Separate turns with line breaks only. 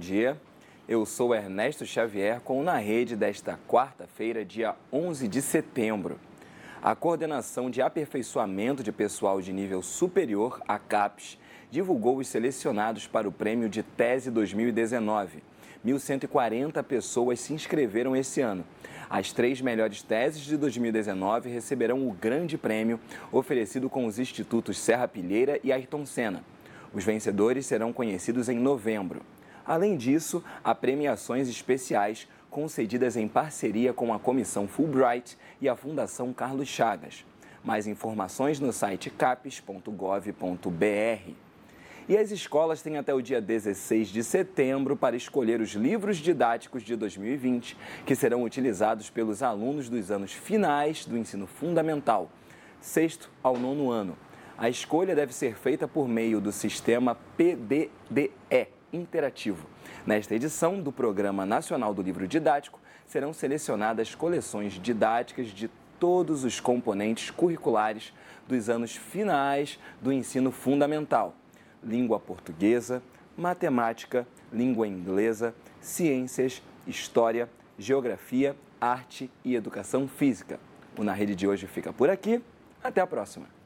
dia. Eu sou Ernesto Xavier com o Na Rede desta quarta-feira, dia 11 de setembro. A Coordenação de Aperfeiçoamento de Pessoal de Nível Superior, a CAPES, divulgou os selecionados para o Prêmio de Tese 2019. 1.140 pessoas se inscreveram esse ano. As três melhores teses de 2019 receberão o grande prêmio oferecido com os institutos Serra Pilheira e Ayrton Senna. Os vencedores serão conhecidos em novembro. Além disso, há premiações especiais concedidas em parceria com a Comissão Fulbright e a Fundação Carlos Chagas. Mais informações no site capes.gov.br. E as escolas têm até o dia 16 de setembro para escolher os livros didáticos de 2020, que serão utilizados pelos alunos dos anos finais do ensino fundamental, sexto ao nono ano. A escolha deve ser feita por meio do sistema PDDE interativo. Nesta edição do Programa Nacional do Livro Didático, serão selecionadas coleções didáticas de todos os componentes curriculares dos anos finais do ensino fundamental: língua portuguesa, matemática, língua inglesa, ciências, história, geografia, arte e educação física. O Na Rede de hoje fica por aqui. Até a próxima!